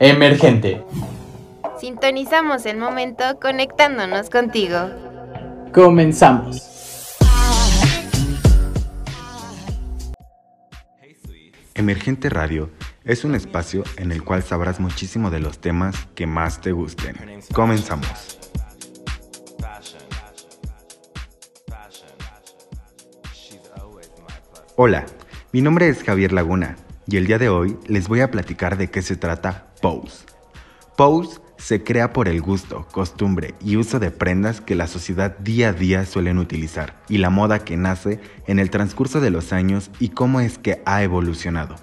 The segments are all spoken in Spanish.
Emergente. Sintonizamos el momento conectándonos contigo. Comenzamos. Emergente Radio es un espacio en el cual sabrás muchísimo de los temas que más te gusten. Comenzamos. Hola, mi nombre es Javier Laguna y el día de hoy les voy a platicar de qué se trata Pose. Pose se crea por el gusto, costumbre y uso de prendas que la sociedad día a día suelen utilizar y la moda que nace en el transcurso de los años y cómo es que ha evolucionado.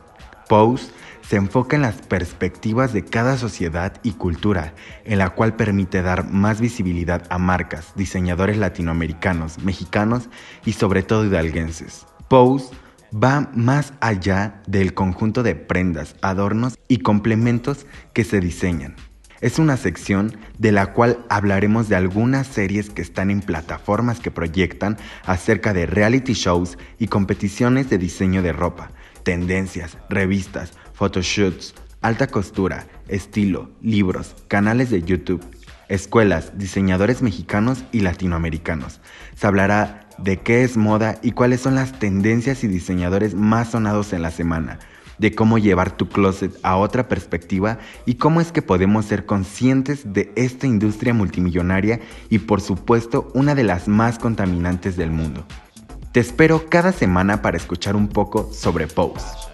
Pose se enfoca en las perspectivas de cada sociedad y cultura, en la cual permite dar más visibilidad a marcas, diseñadores latinoamericanos, mexicanos y sobre todo hidalguenses. Pose va más allá del conjunto de prendas, adornos y complementos que se diseñan. Es una sección de la cual hablaremos de algunas series que están en plataformas que proyectan acerca de reality shows y competiciones de diseño de ropa, tendencias, revistas, photoshoots, alta costura, estilo, libros, canales de YouTube, escuelas, diseñadores mexicanos y latinoamericanos. Se hablará de qué es moda y cuáles son las tendencias y diseñadores más sonados en la semana, de cómo llevar tu closet a otra perspectiva y cómo es que podemos ser conscientes de esta industria multimillonaria y por supuesto una de las más contaminantes del mundo. Te espero cada semana para escuchar un poco sobre Pose.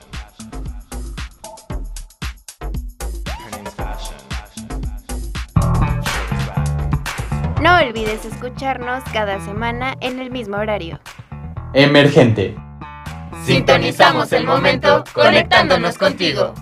No olvides escucharnos cada semana en el mismo horario. Emergente. Sintonizamos el momento conectándonos contigo.